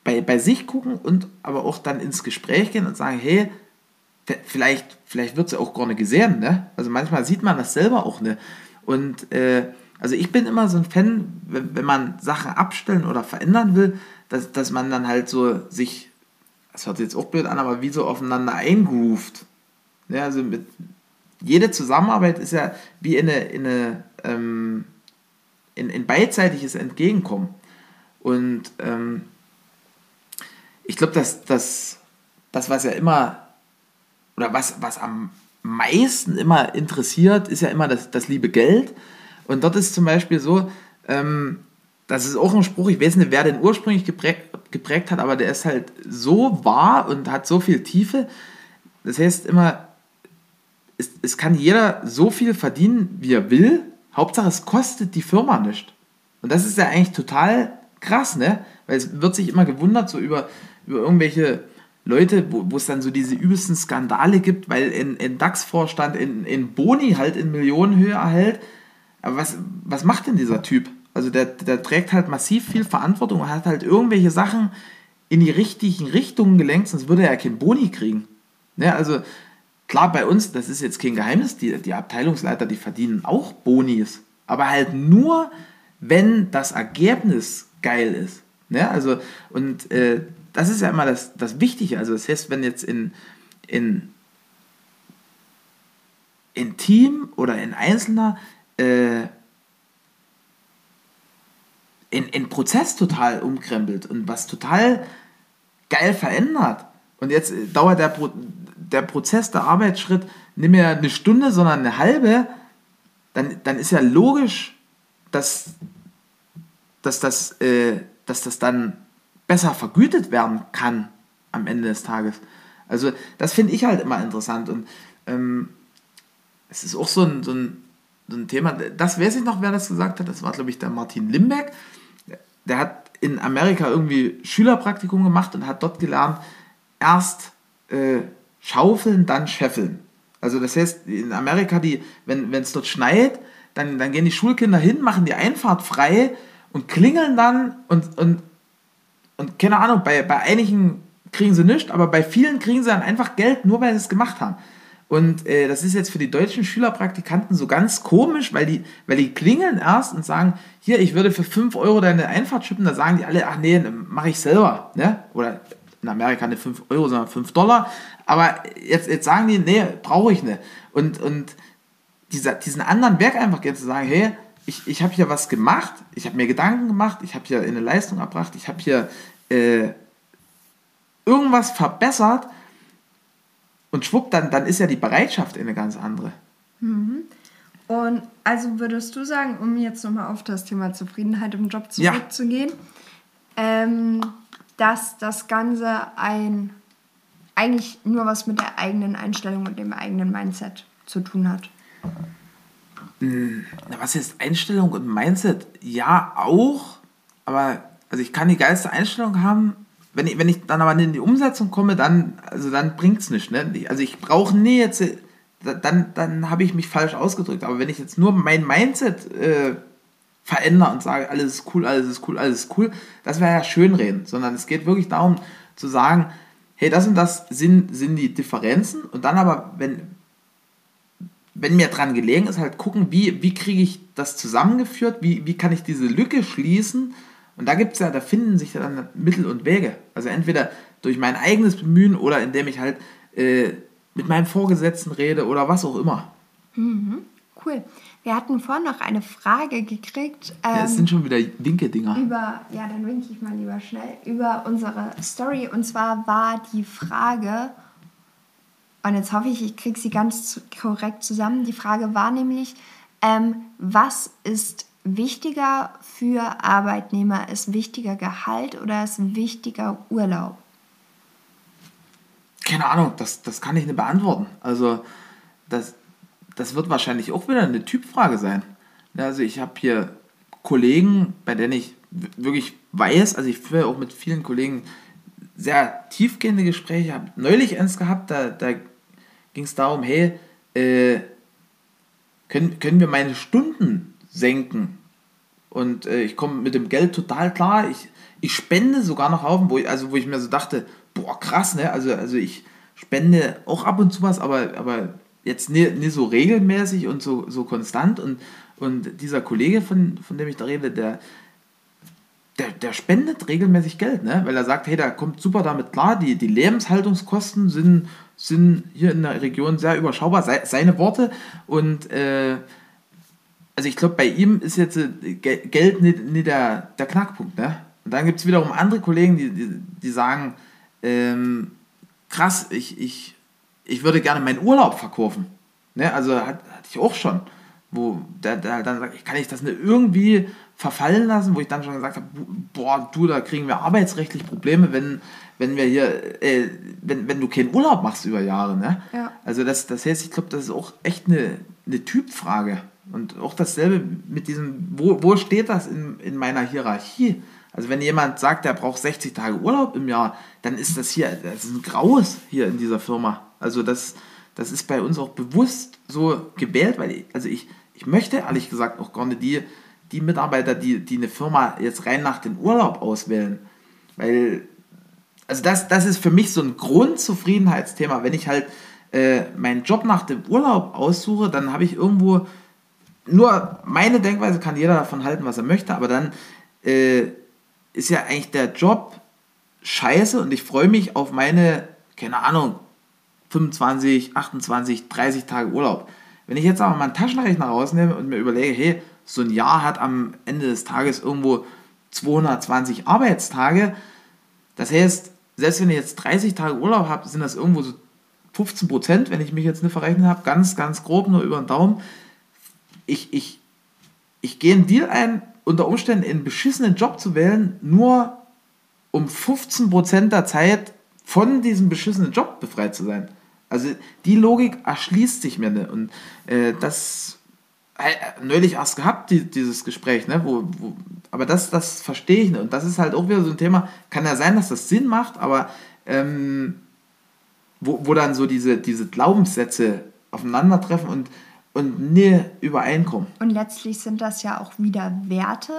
[SPEAKER 3] bei, bei sich gucken und aber auch dann ins Gespräch gehen und sagen, hey, vielleicht, vielleicht wird ja auch gar nicht gesehen. Ne? Also manchmal sieht man das selber auch nicht. Und äh, also ich bin immer so ein Fan, wenn, wenn man Sachen abstellen oder verändern will, dass, dass man dann halt so sich, das hört sich jetzt auch blöd an, aber wie so aufeinander eingroovt. Ja, also mit, jede Zusammenarbeit ist ja wie in eine, in eine ähm, in, in beidseitiges Entgegenkommen. Und ähm, ich glaube, dass das, das, was ja immer oder was, was am meisten immer interessiert, ist ja immer das, das liebe Geld. Und dort ist zum Beispiel so, ähm, das ist auch ein Spruch, ich weiß nicht, wer den ursprünglich geprägt, geprägt hat, aber der ist halt so wahr und hat so viel Tiefe. Das heißt immer, es, es kann jeder so viel verdienen, wie er will. Hauptsache, es kostet die Firma nicht. Und das ist ja eigentlich total krass, ne? Weil es wird sich immer gewundert, so über, über irgendwelche Leute, wo es dann so diese übelsten Skandale gibt, weil ein, ein DAX-Vorstand in, in Boni halt in Millionenhöhe erhält. Aber was, was macht denn dieser Typ? Also der, der trägt halt massiv viel Verantwortung und hat halt irgendwelche Sachen in die richtigen Richtungen gelenkt, sonst würde er ja keinen Boni kriegen. Ne, also klar, bei uns, das ist jetzt kein Geheimnis, die, die Abteilungsleiter, die verdienen auch Bonis, aber halt nur, wenn das Ergebnis geil ist. Ne? Also, und äh, das ist ja immer das, das Wichtige. Also, das heißt, wenn jetzt in, in, in Team oder in Einzelner äh, in, in Prozess total umkrempelt und was total geil verändert. Und jetzt äh, dauert der, Pro der Prozess, der Arbeitsschritt nicht mehr eine Stunde, sondern eine halbe, dann, dann ist ja logisch, dass, dass, das, äh, dass das dann besser vergütet werden kann am Ende des Tages. Also das finde ich halt immer interessant und ähm, es ist auch so ein, so, ein, so ein Thema, das weiß ich noch, wer das gesagt hat, das war glaube ich der Martin Limbeck, der hat in Amerika irgendwie Schülerpraktikum gemacht und hat dort gelernt, erst äh, schaufeln, dann scheffeln. Also das heißt, in Amerika, die, wenn es dort schneit, dann, dann gehen die Schulkinder hin, machen die Einfahrt frei und klingeln dann und, und, und keine Ahnung, bei, bei einigen kriegen sie nichts, aber bei vielen kriegen sie dann einfach Geld, nur weil sie es gemacht haben. Und äh, das ist jetzt für die deutschen Schülerpraktikanten so ganz komisch, weil die, weil die klingeln erst und sagen, hier, ich würde für 5 Euro deine Einfahrt schippen, da sagen die alle, ach nee, mache ich selber. Ne? Oder in Amerika nicht 5 Euro, sondern 5 Dollar. Aber jetzt, jetzt sagen die, nee, brauche ich nicht. Und, und dieser, diesen anderen Werk einfach jetzt zu sagen, hey, ich, ich habe hier was gemacht, ich habe mir Gedanken gemacht, ich habe hier eine Leistung erbracht, ich habe hier äh, irgendwas verbessert und schwupp, dann, dann ist ja die Bereitschaft eine ganz andere.
[SPEAKER 2] Mhm. Und also würdest du sagen, um jetzt nochmal auf das Thema Zufriedenheit im Job zurückzugehen, ja. ähm, dass das Ganze ein eigentlich nur was mit der eigenen Einstellung und dem eigenen Mindset zu tun hat?
[SPEAKER 3] Was ist Einstellung und Mindset? Ja, auch, aber also ich kann die geilste Einstellung haben, wenn ich, wenn ich dann aber in die Umsetzung komme, dann, also dann bringt es nichts. Ne? Also ich brauche nie jetzt, dann, dann habe ich mich falsch ausgedrückt. Aber wenn ich jetzt nur mein Mindset äh, verändere und sage, alles ist cool, alles ist cool, alles ist cool, das wäre ja schönreden. Sondern es geht wirklich darum zu sagen, hey, das und das sind, sind die Differenzen. Und dann aber, wenn, wenn mir dran gelegen ist, halt gucken, wie, wie kriege ich das zusammengeführt, wie, wie kann ich diese Lücke schließen und da gibt es ja, da finden sich dann Mittel und Wege. Also entweder durch mein eigenes Bemühen oder indem ich halt äh, mit meinem Vorgesetzten rede oder was auch immer.
[SPEAKER 2] Mhm, cool. Wir hatten vorhin noch eine Frage gekriegt.
[SPEAKER 3] Ähm, ja, es sind schon wieder Winke-Dinger.
[SPEAKER 2] Über, ja, dann winke ich mal lieber schnell, über unsere Story. Und zwar war die Frage, und jetzt hoffe ich, ich kriege sie ganz korrekt zusammen. Die Frage war nämlich, ähm, was ist wichtiger für Arbeitnehmer? Ist wichtiger Gehalt oder ist wichtiger Urlaub?
[SPEAKER 3] Keine Ahnung, das, das kann ich nicht beantworten. Also das, das wird wahrscheinlich auch wieder eine Typfrage sein. Also ich habe hier Kollegen, bei denen ich wirklich weiß, also ich führe auch mit vielen Kollegen sehr tiefgehende Gespräche. Habe neulich eins gehabt, da, da ging es darum, hey, äh, können, können wir meine Stunden senken? Und äh, ich komme mit dem Geld total klar. Ich, ich spende sogar noch auf, wo ich, also wo ich mir so dachte, boah, krass, ne? Also, also ich spende auch ab und zu was, aber, aber jetzt nicht, nicht so regelmäßig und so, so konstant. Und, und dieser Kollege, von, von dem ich da rede, der, der, der spendet regelmäßig Geld, ne? weil er sagt, hey, der kommt super damit klar, die, die Lebenshaltungskosten sind, sind hier in der Region sehr überschaubar, seine Worte. Und äh, also ich glaube, bei ihm ist jetzt äh, Geld nicht, nicht der, der Knackpunkt. Ne? Und dann gibt es wiederum andere Kollegen, die, die, die sagen, ähm, krass, ich, ich, ich würde gerne meinen Urlaub verkaufen. Ne? Also hat, hatte ich auch schon, wo der, der dann sagt, kann ich das nicht irgendwie verfallen lassen, wo ich dann schon gesagt habe, boah, du, da kriegen wir arbeitsrechtlich Probleme, wenn, wenn wir hier, äh, wenn, wenn du keinen Urlaub machst über Jahre. Ne? Ja. Also das, das heißt, ich glaube, das ist auch echt eine, eine Typfrage. Und auch dasselbe mit diesem, wo, wo steht das in, in meiner Hierarchie? Also wenn jemand sagt, er braucht 60 Tage Urlaub im Jahr, dann ist das hier, das ist ein Graues hier in dieser Firma. Also das, das ist bei uns auch bewusst so gewählt, weil ich, also ich, ich möchte ehrlich gesagt auch gar nicht die, die Mitarbeiter, die, die eine Firma jetzt rein nach dem Urlaub auswählen. Weil, also das, das ist für mich so ein Grundzufriedenheitsthema. Wenn ich halt äh, meinen Job nach dem Urlaub aussuche, dann habe ich irgendwo nur meine Denkweise, kann jeder davon halten, was er möchte, aber dann äh, ist ja eigentlich der Job scheiße und ich freue mich auf meine, keine Ahnung, 25, 28, 30 Tage Urlaub. Wenn ich jetzt aber mal einen Taschenrechner rausnehme und mir überlege, hey, so ein Jahr hat am Ende des Tages irgendwo 220 Arbeitstage, das heißt, selbst wenn ich jetzt 30 Tage Urlaub habe, sind das irgendwo so 15 Prozent, wenn ich mich jetzt nicht verrechnet habe, ganz, ganz grob nur über den Daumen. Ich, ich, ich gehe einen Deal ein, unter Umständen einen beschissenen Job zu wählen, nur um 15 Prozent der Zeit von diesem beschissenen Job befreit zu sein. Also die Logik erschließt sich mir nicht. Und äh, das neulich erst gehabt, die, dieses Gespräch, ne? Wo, wo, aber das, das verstehe ich nicht. Und das ist halt auch wieder so ein Thema, kann ja sein, dass das Sinn macht, aber ähm, wo, wo dann so diese, diese Glaubenssätze aufeinandertreffen und, und nie übereinkommen.
[SPEAKER 2] Und letztlich sind das ja auch wieder Werte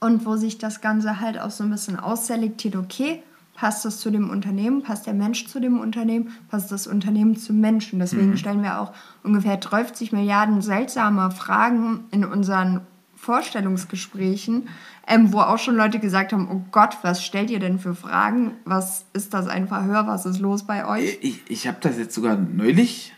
[SPEAKER 2] und wo sich das Ganze halt auch so ein bisschen ausselektiert, okay, passt das zu dem Unternehmen, passt der Mensch zu dem Unternehmen, passt das Unternehmen zum Menschen. Deswegen mhm. stellen wir auch ungefähr 30 Milliarden seltsame Fragen in unseren Vorstellungsgesprächen, ähm, wo auch schon Leute gesagt haben, oh Gott, was stellt ihr denn für Fragen? Was ist das ein Verhör? Was ist los bei euch?
[SPEAKER 3] Ich, ich habe das jetzt sogar neulich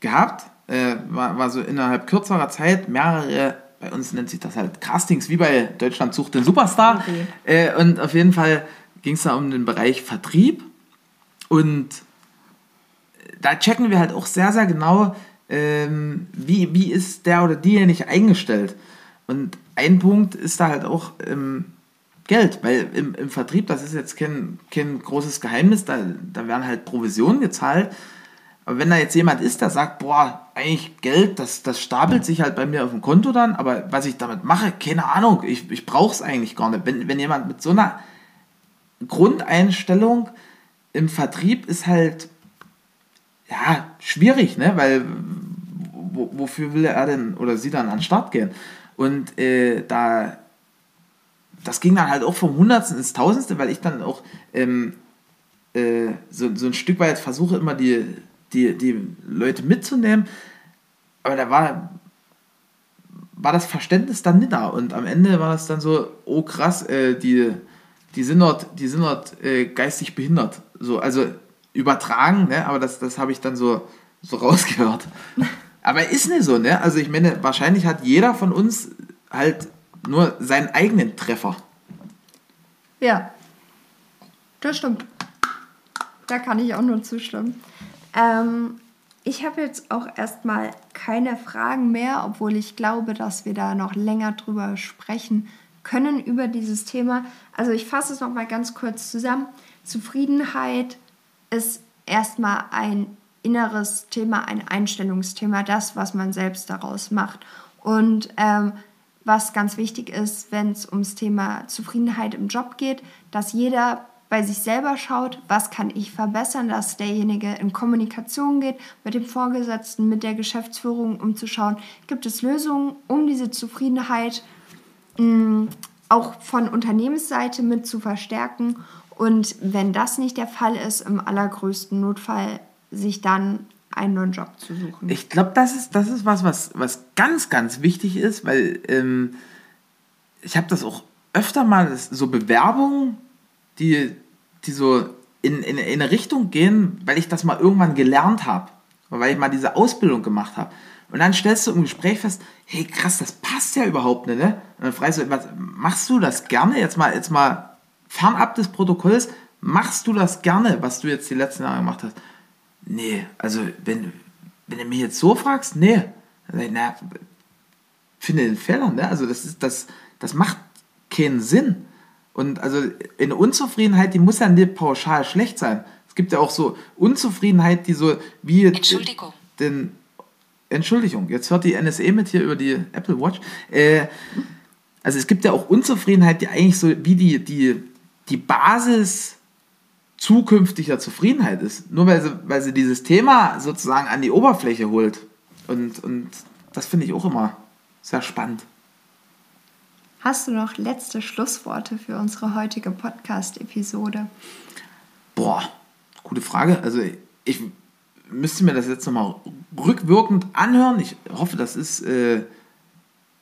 [SPEAKER 3] gehabt. Äh, war, war so innerhalb kürzerer Zeit mehrere, bei uns nennt sich das halt Castings, wie bei Deutschland sucht den Superstar. Okay. Äh, und auf jeden Fall ging es da um den Bereich Vertrieb. Und da checken wir halt auch sehr, sehr genau, ähm, wie, wie ist der oder diejenige eingestellt. Und ein Punkt ist da halt auch ähm, Geld, weil im, im Vertrieb, das ist jetzt kein, kein großes Geheimnis, da, da werden halt Provisionen gezahlt. Aber wenn da jetzt jemand ist, der sagt, boah, eigentlich Geld, das, das stapelt sich halt bei mir auf dem Konto dann, aber was ich damit mache, keine Ahnung, ich, ich brauche es eigentlich gar nicht. Wenn, wenn jemand mit so einer Grundeinstellung im Vertrieb ist halt, ja, schwierig, ne? weil wofür will er denn oder sie dann an den Start gehen? Und äh, da, das ging dann halt auch vom Hundertsten ins Tausendste, weil ich dann auch ähm, äh, so, so ein Stück weit versuche, immer die, die, die Leute mitzunehmen. Aber da war, war das Verständnis dann nicht da. Und am Ende war es dann so, oh krass, äh, die, die sind dort, die sind dort äh, geistig behindert. So, also übertragen, ne? aber das, das habe ich dann so, so rausgehört. Aber ist nicht so, ne? Also ich meine, wahrscheinlich hat jeder von uns halt nur seinen eigenen Treffer.
[SPEAKER 2] Ja, das stimmt. Da kann ich auch nur zustimmen. Ähm, ich habe jetzt auch erstmal keine Fragen mehr, obwohl ich glaube, dass wir da noch länger drüber sprechen können über dieses Thema. Also ich fasse es noch mal ganz kurz zusammen. Zufriedenheit ist erstmal ein inneres Thema, ein Einstellungsthema, das, was man selbst daraus macht. Und ähm, was ganz wichtig ist, wenn es ums Thema Zufriedenheit im Job geht, dass jeder bei sich selber schaut, was kann ich verbessern, dass derjenige in Kommunikation geht mit dem Vorgesetzten, mit der Geschäftsführung, um zu schauen, gibt es Lösungen, um diese Zufriedenheit auch von Unternehmensseite mit zu verstärken. Und wenn das nicht der Fall ist, im allergrößten Notfall sich dann einen neuen Job zu suchen.
[SPEAKER 3] Ich glaube, das ist, das ist was, was, was ganz, ganz wichtig ist, weil ähm, ich habe das auch öfter mal, so Bewerbungen, die, die so in, in, in eine Richtung gehen, weil ich das mal irgendwann gelernt habe, weil ich mal diese Ausbildung gemacht habe. Und dann stellst du im Gespräch fest, hey krass, das passt ja überhaupt nicht, ne? Und dann fragst du, was, machst du das gerne? Jetzt mal, jetzt mal fernab des Protokolls, machst du das gerne, was du jetzt die letzten Jahre gemacht hast? Nee, also wenn, wenn du mich jetzt so fragst, nee. Na, finde den Fehlern, ne? Also das ist, das, das macht keinen Sinn. Und also eine Unzufriedenheit, die muss ja nicht pauschal schlecht sein. Es gibt ja auch so Unzufriedenheit, die so wie Entschuldigung. Den, Entschuldigung, jetzt hört die NSE mit hier über die Apple Watch. Äh, also es gibt ja auch Unzufriedenheit, die eigentlich so wie die, die, die Basis zukünftiger Zufriedenheit ist. Nur weil sie, weil sie dieses Thema sozusagen an die Oberfläche holt. Und, und das finde ich auch immer sehr spannend.
[SPEAKER 2] Hast du noch letzte Schlussworte für unsere heutige Podcast-Episode?
[SPEAKER 3] Boah, gute Frage. Also ich müsste mir das jetzt nochmal rückwirkend anhören. Ich hoffe, das ist äh,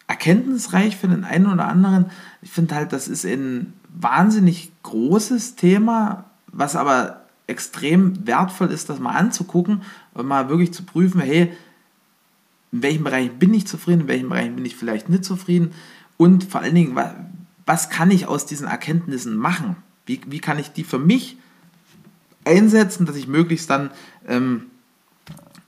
[SPEAKER 3] erkenntnisreich für den einen oder anderen. Ich finde halt, das ist ein wahnsinnig großes Thema, was aber extrem wertvoll ist, das mal anzugucken und mal wirklich zu prüfen, hey, in welchen Bereichen bin ich zufrieden, in welchen Bereichen bin ich vielleicht nicht zufrieden und vor allen Dingen, was kann ich aus diesen Erkenntnissen machen? Wie, wie kann ich die für mich einsetzen, dass ich möglichst dann ähm,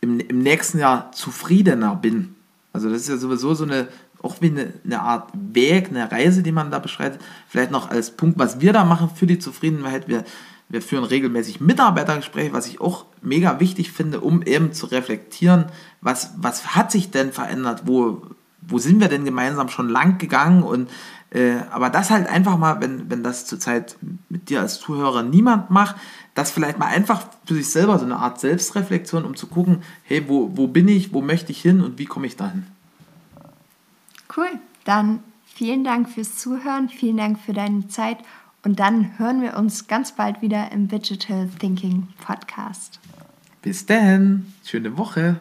[SPEAKER 3] im, im nächsten Jahr zufriedener bin? Also das ist ja sowieso so eine, auch wie eine, eine Art Weg, eine Reise, die man da beschreitet. Vielleicht noch als Punkt, was wir da machen für die Zufriedenheit. Wir wir führen regelmäßig Mitarbeitergespräche, was ich auch mega wichtig finde, um eben zu reflektieren, was, was hat sich denn verändert, wo, wo sind wir denn gemeinsam schon lang gegangen und äh, aber das halt einfach mal, wenn, wenn das zurzeit mit dir als Zuhörer niemand macht, das vielleicht mal einfach für sich selber so eine Art Selbstreflexion, um zu gucken, hey, wo, wo bin ich, wo möchte ich hin und wie komme ich dahin?
[SPEAKER 2] Cool, dann vielen Dank fürs Zuhören, vielen Dank für deine Zeit und dann hören wir uns ganz bald wieder im Digital Thinking Podcast.
[SPEAKER 3] Bis dann. Schöne Woche.